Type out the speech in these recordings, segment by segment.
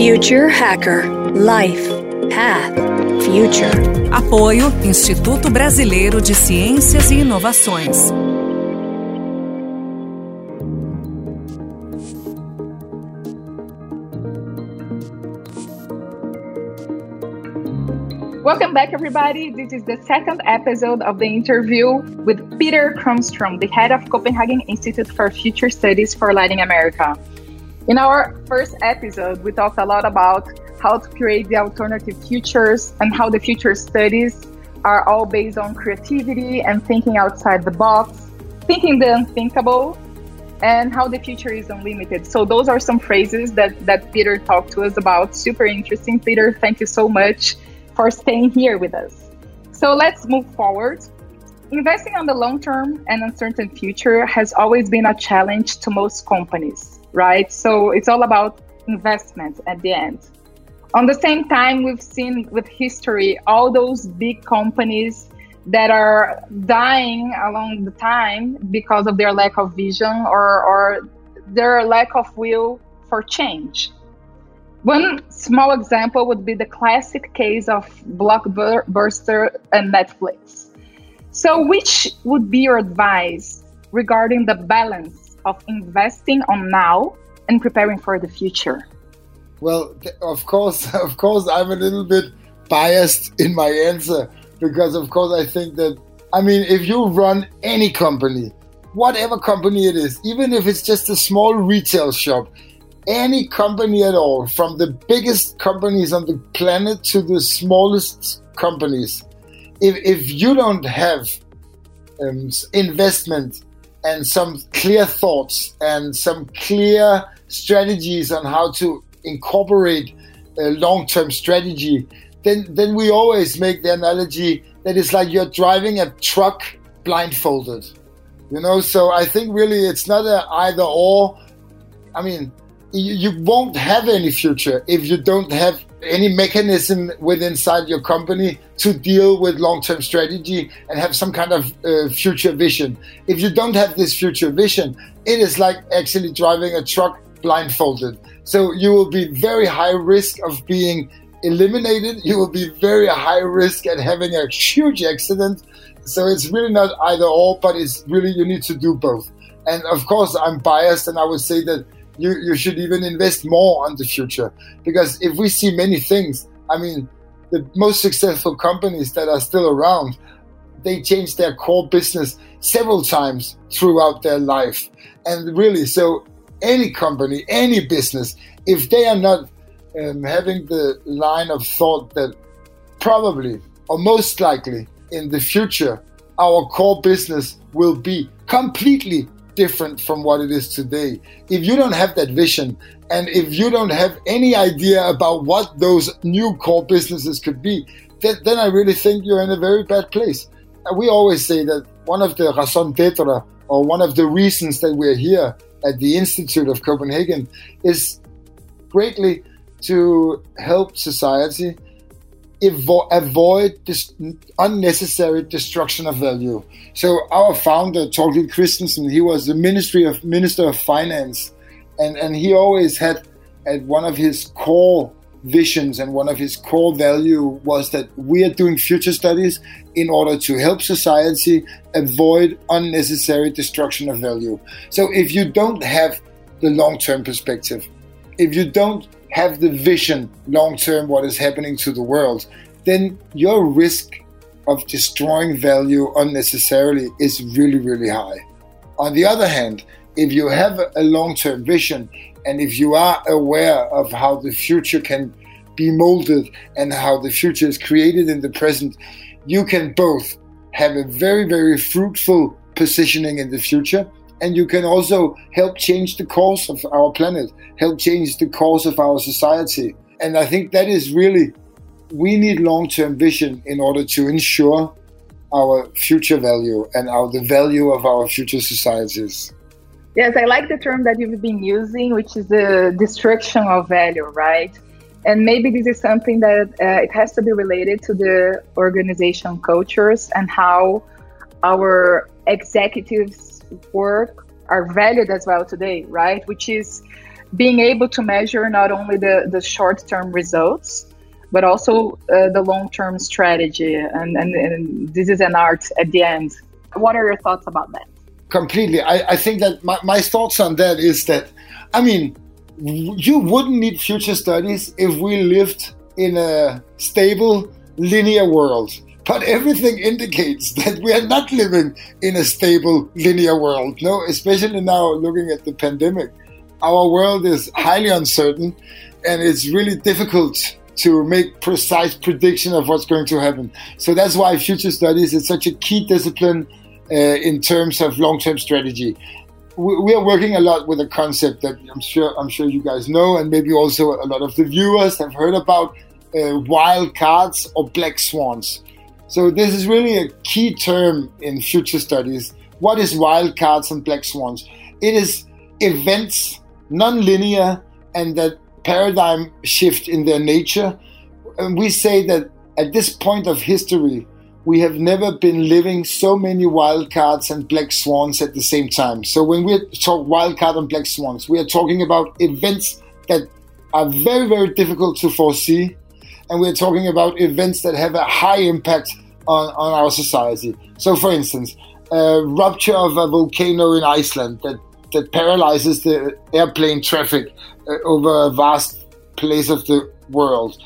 Future Hacker Life Path Future. Apoio Instituto Brasileiro de Ciências e Inovações. Welcome back, everybody. This is the second episode of the interview with Peter Kronstrøm, the head of Copenhagen Institute for Future Studies for Latin America. In our first episode, we talked a lot about how to create the alternative futures and how the future studies are all based on creativity and thinking outside the box, thinking the unthinkable, and how the future is unlimited. So those are some phrases that, that Peter talked to us about. Super interesting. Peter, thank you so much for staying here with us. So let's move forward. Investing on the long term and uncertain future has always been a challenge to most companies right? So it's all about investment at the end. On the same time, we've seen with history all those big companies that are dying along the time because of their lack of vision or, or their lack of will for change. One small example would be the classic case of Blockbuster and Netflix. So, which would be your advice regarding the balance of investing on now and preparing for the future? Well, of course, of course, I'm a little bit biased in my answer because, of course, I think that, I mean, if you run any company, whatever company it is, even if it's just a small retail shop, any company at all, from the biggest companies on the planet to the smallest companies, if, if you don't have um, investment and some clear thoughts and some clear strategies on how to incorporate a long-term strategy, then then we always make the analogy that it's like you're driving a truck blindfolded. You know, so I think really it's not a either or. I mean, you, you won't have any future if you don't have any mechanism within inside your company to deal with long-term strategy and have some kind of uh, future vision. If you don't have this future vision, it is like actually driving a truck blindfolded. So you will be very high risk of being eliminated. You will be very high risk at having a huge accident. So it's really not either or, but it's really you need to do both. And of course, I'm biased, and I would say that you, you should even invest more on the future. Because if we see many things, I mean, the most successful companies that are still around, they change their core business several times throughout their life. And really, so any company, any business, if they are not um, having the line of thought that probably or most likely in the future, our core business will be completely different from what it is today. If you don't have that vision and if you don't have any idea about what those new core businesses could be, then, then I really think you're in a very bad place. We always say that one of the raison d'etre or one of the reasons that we're here at the Institute of Copenhagen is greatly to help society evo- avoid this unnecessary destruction of value. So our founder, Thorkil Kristensen, he was the Ministry of Minister of Finance, and and he always had at one of his core visions and one of his core value was that we are doing future studies in order to help society avoid unnecessary destruction of value. So if you don't have the long-term perspective, if you don't have the vision long term what is happening to the world, then your risk of destroying value unnecessarily is really, really high. On the other hand, if you have a long term vision and if you are aware of how the future can be molded and how the future is created in the present, you can both have a very, very fruitful positioning in the future and you can also help change the course of our planet, help change the course of our society. And I think that is really, we need long term vision in order to ensure our future value and our, the value of our future societies. Yes, I like the term that you've been using, which is the destruction of value, right? And maybe this is something that uh, it has to be related to the organization cultures and how our executives work are valued as well today, right? Which is being able to measure not only the, the short term results, but also uh, the long term strategy. And, and, and, this is an art at the end. What are your thoughts about that? Completely. I, I think that my, my thoughts on that is that, I mean, you wouldn't need future studies if we lived in a stable, linear world. But everything indicates that we are not living in a stable, linear world. No, especially now looking at the pandemic. Our world is highly uncertain and it's really difficult to make precise prediction of what's going to happen. So that's why future studies is such a key discipline uh, in terms of long-term strategy. We, are working a lot with a concept that I'm sure I'm sure you guys know, and maybe also a lot of the viewers have heard about uh, wild cards or black swans. So this is really a key term in future studies. What is wildcards and black swans? It is events, non-linear, and that paradigm shift in their nature. And we say that at this point of history, we have never been living so many wildcards and black swans at the same time. So when we talk wildcard and black swans, we are talking about events that are very, very difficult to foresee. And we're talking about events that have a high impact on, on our society. So, for instance, a rupture of a volcano in Iceland that, that paralyzes the airplane traffic uh, over a vast place of the world,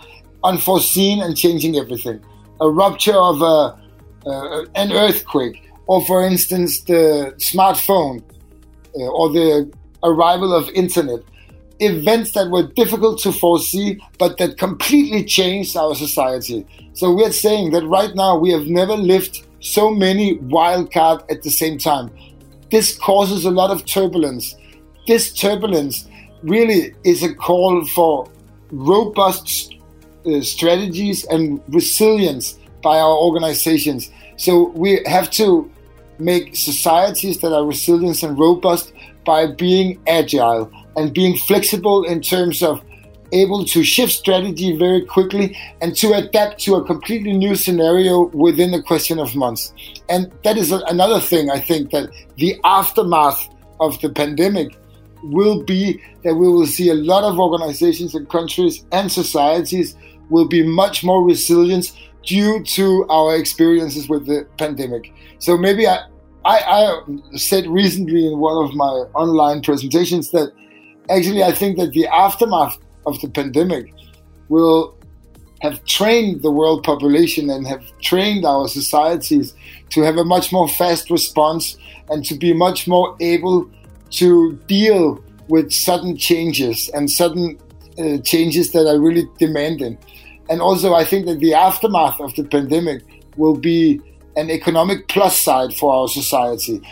unforeseen and changing everything a rupture of a, uh, an earthquake, or for instance, the smartphone uh, or the arrival of internet. Events that were difficult to foresee, but that completely changed our society. So we're saying that right now we have never lived so many wild cards at the same time. This causes a lot of turbulence. This turbulence really is a call for robust uh, strategies and resilience by our organizations. So we have to make societies that are resilient and robust by being agile and being flexible in terms of able to shift strategy very quickly and to adapt to a completely new scenario within a question of months. And that is another thing I think that the aftermath of the pandemic will be that we will see a lot of organizations and countries and societies will be much more resilient due to our experiences with the pandemic. So maybe I, I, I, said recently in one of my online presentations that actually I think that the aftermath of the pandemic will have trained the world population and have trained our societies to have a much more fast response and to be much more able to deal with sudden changes and sudden uh, changes that are really demanding. And also, I think that the aftermath of the pandemic will be an economic plus side for our society.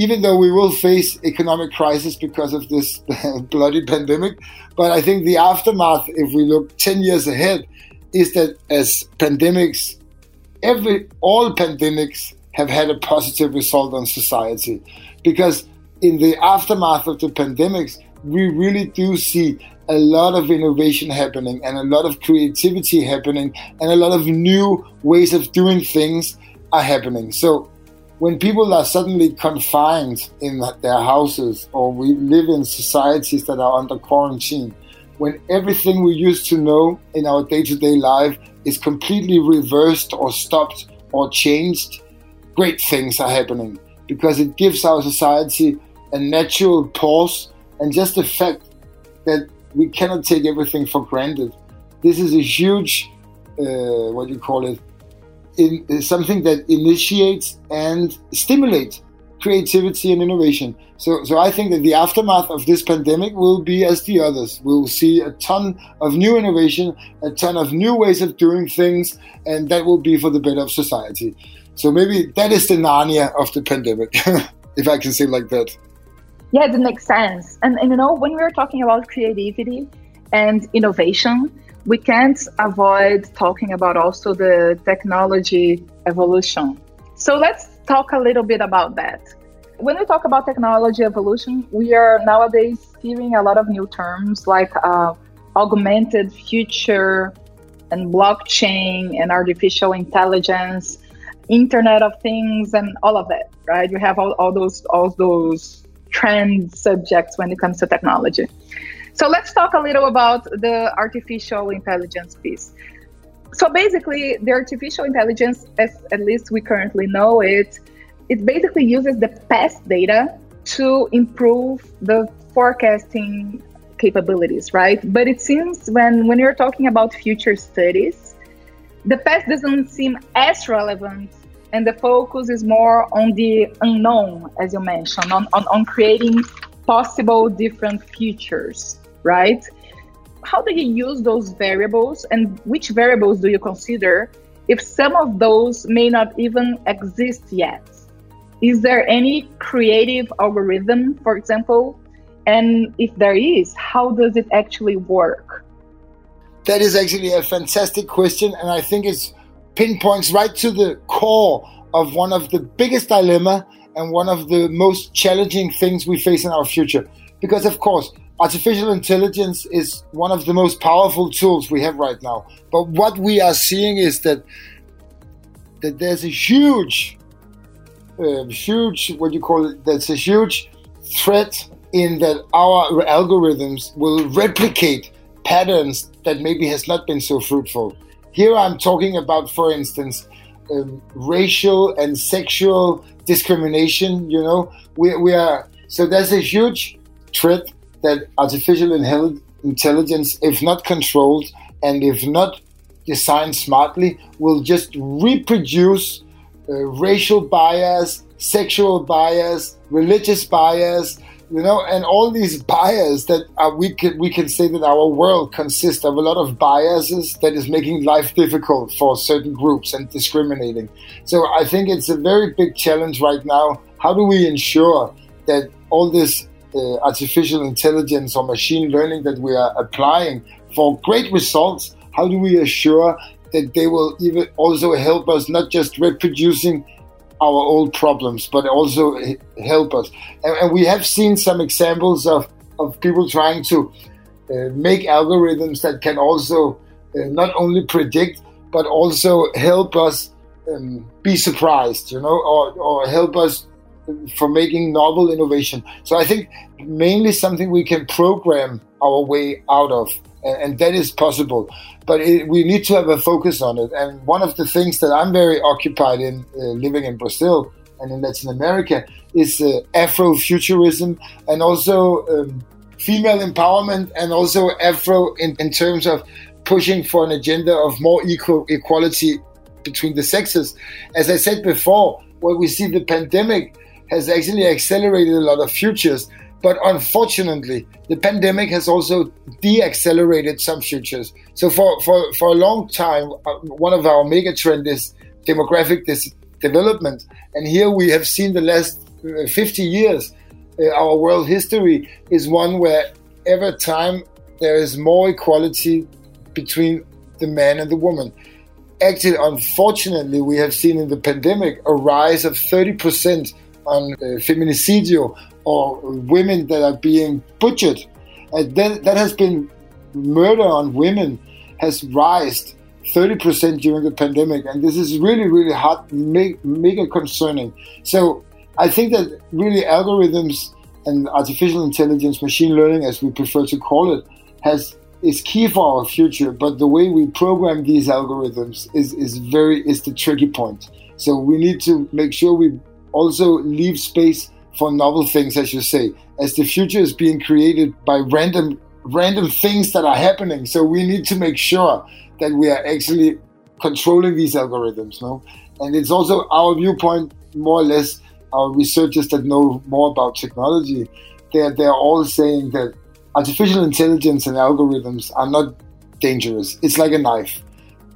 Even though we will face economic crisis because of this bloody pandemic, but I think the aftermath, if we look 10 years ahead, is that as pandemics, every all pandemics have had a positive result on society. Because in the aftermath of the pandemics, we really do see a lot of innovation happening and a lot of creativity happening and a lot of new ways of doing things are happening. So when people are suddenly confined in their houses or we live in societies that are under quarantine, when everything we used to know in our day to day life is completely reversed or stopped or changed, great things are happening because it gives our society a natural pause and just the fact that we cannot take everything for granted. This is a huge, uh, what do you call it, in, uh, something that initiates and stimulates creativity and innovation. So, so I think that the aftermath of this pandemic will be as the others. We'll see a ton of new innovation, a ton of new ways of doing things, and that will be for the better of society. So maybe that is the Narnia of the pandemic, if I can say like that yeah, it makes sense. And, and you know, when we're talking about creativity and innovation, we can't avoid talking about also the technology evolution. So let's talk a little bit about that. When we talk about technology evolution, we are nowadays hearing a lot of new terms like uh, augmented future and blockchain and artificial intelligence, Internet of Things, and all of that, right? You have all, all those all those trend subjects when it comes to technology. So let's talk a little about the artificial intelligence piece. So basically, the artificial intelligence, as at least we currently know it, it basically uses the past data to improve the forecasting capabilities, right? But it seems when when you're talking about future studies, the past doesn't seem as relevant and the focus is more on the unknown, as you mentioned, on, on, on creating possible different futures, right? How do you use those variables and which variables do you consider if some of those may not even exist yet? Is there any creative algorithm, for example? And if there is, how does it actually work? That is actually a fantastic question, and I think it's pinpoints right to the core of one of the biggest dilemma and one of the most challenging things we face in our future. Because of course, artificial intelligence is one of the most powerful tools we have right now. But what we are seeing is that that there's a huge, uh, huge, what do you call it, that's a huge threat in that our algorithms will replicate patterns that maybe has not been so fruitful. Here I'm talking about, for instance, um, racial and sexual discrimination. You know, we, we are so there's a huge threat that artificial intelligence, if not controlled and if not designed smartly, will just reproduce uh, racial bias, sexual bias, religious bias, you know, and all these biases that are, we can we can say that our world consists of a lot of biases that is making life difficult for certain groups and discriminating. So I think it's a very big challenge right now. How do we ensure that all this uh, artificial intelligence or machine learning that we are applying for great results? How do we assure that they will even also help us not just reproducing our old problems, but also help us. And, and we have seen some examples of, of people trying to uh, make algorithms that can also uh, not only predict, but also help us um, be surprised, you know, or, or help us for making novel innovation. So I think mainly something we can program our way out of, and, and that is possible. But it, we need to have a focus on it. And one of the things that I'm very occupied in, uh, living in Brazil and in Latin America, is uh, Afrofuturism and also um, female empowerment, and also Afro in, in terms of pushing for an agenda of more equal equality between the sexes. As I said before, what we see the pandemic has actually accelerated a lot of futures. But unfortunately, the pandemic has also de-accelerated some futures. So for, for, for a long time, uh, one of our mega trend is demographic dis- development. And here we have seen the last uh, 50 years, uh, our world history is one where every time there is more equality between the man and the woman. Actually, unfortunately, we have seen in the pandemic a rise of 30% on uh, feminicidio or women that are being butchered. And that, that has been murder on women has risen 30% during the pandemic. And this is really, really hard, mega concerning. So I think that really algorithms and artificial intelligence, machine learning, as we prefer to call it, has is key for our future. But the way we program these algorithms is, is very is the tricky point. So we need to make sure we also leave space for novel things, as you say, as the future is being created by random random things that are happening. So we need to make sure that we are actually controlling these algorithms, no? And it's also our viewpoint, more or less, our researchers that know more about technology, they're, they're all saying that artificial intelligence and algorithms are not dangerous. It's like a knife.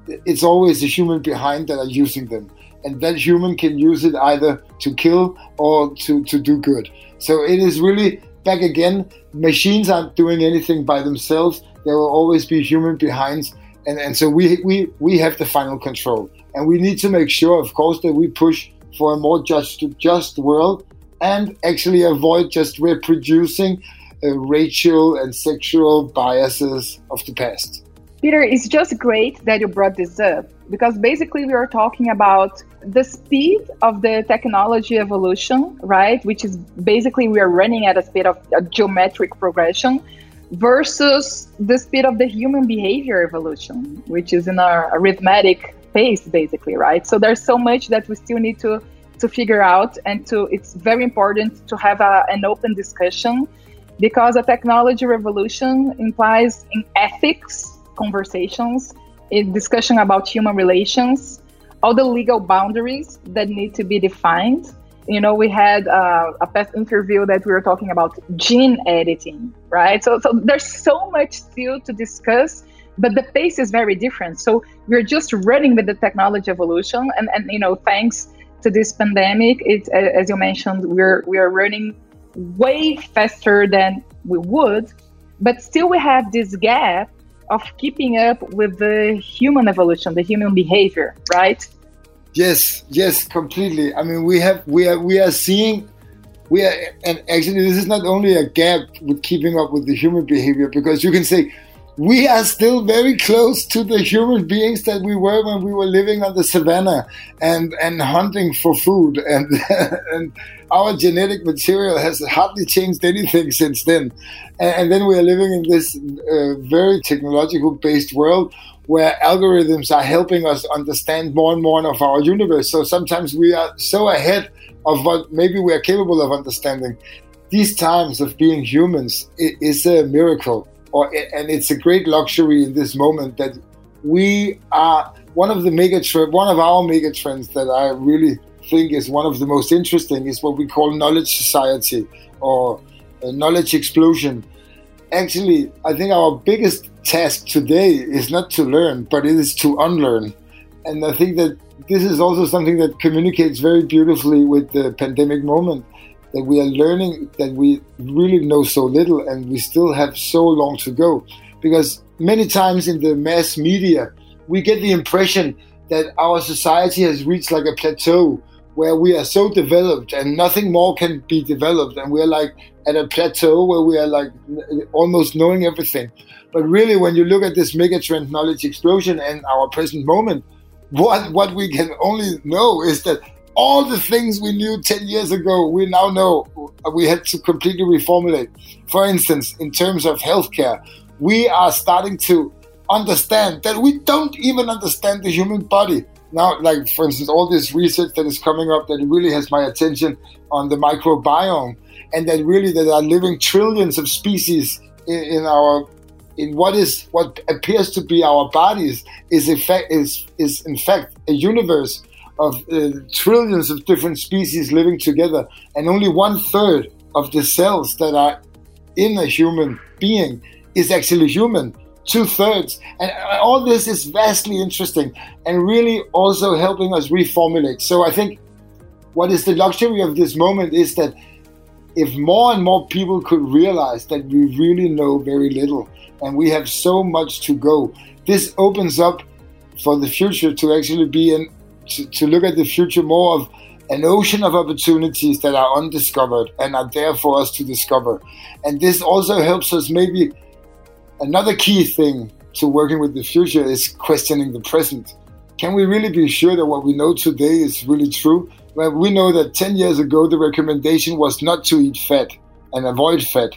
It's always the human behind that are using them and that human can use it either to kill or to, to do good. So it is really back again. Machines aren't doing anything by themselves. There will always be human behind, and, and so we, we we have the final control. And we need to make sure, of course, that we push for a more just just world and actually avoid just reproducing uh, racial and sexual biases of the past. Peter, it's just great that you brought this up because basically we are talking about the speed of the technology evolution, right? Which is basically we are running at a speed of a geometric progression. versus the speed of the human behavior evolution, which is in our arithmetic pace, basically, right? So there's so much that we still need to to figure out, and to it's very important to have a, an open discussion because a technology revolution implies in ethics conversations, a discussion about human relations, all the legal boundaries that need to be defined. You know we had uh, a past interview that we were talking about gene editing right? So, so there's so much still to discuss but the pace is very different. So we're just running with the technology evolution and, and you know thanks to this pandemic it as you mentioned we're we're running way faster than we would but still we have this gap of keeping up with the human evolution the human behavior right Yes, yes, completely. I mean, we have we are we are seeing we are, and actually, this is not only a gap with keeping up with the human behavior because you can say we are still very close to the human beings that we were when we were living on the savannah and and hunting for food and and our genetic material has hardly changed anything since then and, and then we are living in this uh, very technological based world where algorithms are helping us understand more and more of our universe. So sometimes we are so ahead of what maybe we are capable of understanding. These times of being humans is a miracle, or and it's a great luxury in this moment that we are one of the mega one of our mega trends that I really think is one of the most interesting is what we call knowledge society or uh, knowledge explosion. Actually, I think our biggest task today is not to learn, but it is to unlearn. And I think that this is also something that communicates very beautifully with the pandemic moment that we are learning that we really know so little and we still have so long to go. Because many times in the mass media, we get the impression that our society has reached like a plateau where we are so developed and nothing more can be developed and we're like at a plateau where we are like almost knowing everything but really when you look at this megatrend knowledge explosion and our present moment what what we can only know is that all the things we knew 10 years ago we now know we had to completely reformulate. For instance in terms of healthcare we are starting to understand that we don't even understand the human body. Now, like for instance, all this research that is coming up that really has my attention on the microbiome, and that really there are living trillions of species in, in our in what is what appears to be our bodies is effect is is in fact a universe of uh, trillions of different species living together, and only one third of the cells that are in a human being is actually human two thirds. And all this is vastly interesting and really also helping us reformulate. So I think what is the luxury of this moment is that if more and more people could realize that we really know very little and we have so much to go, this opens up for the future to actually be in, to, to look at the future more of an ocean of opportunities that are undiscovered and are there for us to discover. And this also helps us maybe Another key thing to working with the future is questioning the present. Can we really be sure that what we know today is really true? Well, we know that 10 years ago, the recommendation was not to eat fat and avoid fat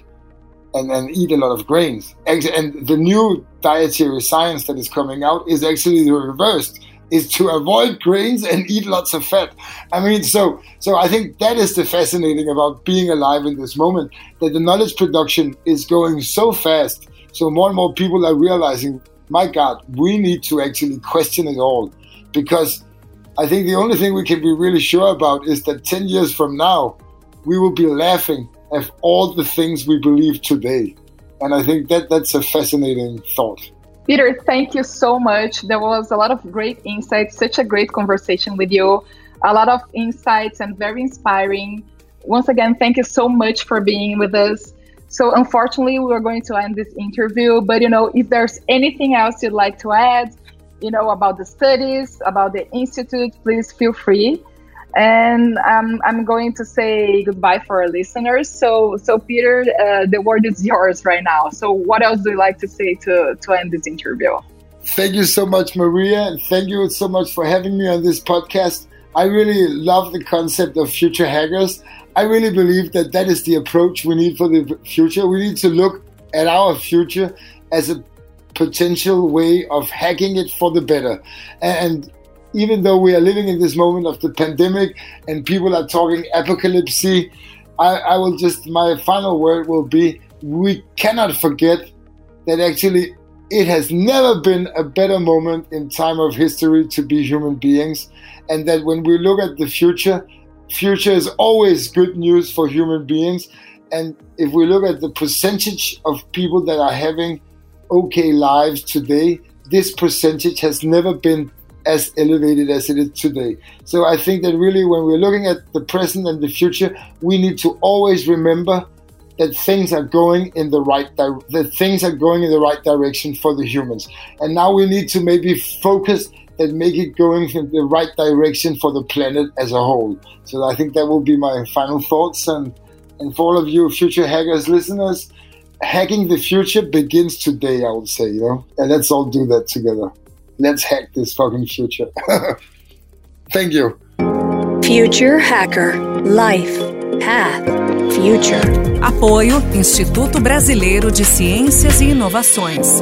and, and eat a lot of grains. And the new dietary science that is coming out is actually the reversed is to avoid grains and eat lots of fat. I mean, so so I think that is the fascinating about being alive in this moment that the knowledge production is going so fast so more and more people are realizing, my God, we need to actually question it all. Because I think the only thing we can be really sure about is that 10 years from now, we will be laughing at all the things we believe today. And I think that that's a fascinating thought. Peter, thank you so much. There was a lot of great insights, such a great conversation with you, a lot of insights and very inspiring. Once again, thank you so much for being with us. So unfortunately, we are going to end this interview. But you know, if there's anything else you'd like to add, you know, about the studies, about the institute, please feel free. And um, I'm going to say goodbye for our listeners. So, so Peter, uh, the word is yours right now. So, what else do you like to say to to end this interview? Thank you so much, Maria, and thank you so much for having me on this podcast. I really love the concept of future hackers. I really believe that that is the approach we need for the future. We need to look at our future as a potential way of hacking it for the better. And even though we are living in this moment of the pandemic and people are talking apocalypse, I, I will just, my final word will be we cannot forget that actually it has never been a better moment in time of history to be human beings. And that when we look at the future future is always good news for human beings. And if we look at the percentage of people that are having okay lives today this percentage has never been as elevated as it is today so i think that really when we're looking at the present and the future we need to always remember that things are going in the right di- that things are going in the right direction for the humans. And now we need to maybe focus and make it going in the right direction for the planet as a whole. So I think that will be my final thoughts. And and for all of you future hackers listeners, hacking the future begins today. I would say, you know, and let's all do that together. Let's hack this fucking future. Thank you. Future Hacker Life Path Future. Apoio Instituto Brasileiro de Ciências e Inovações.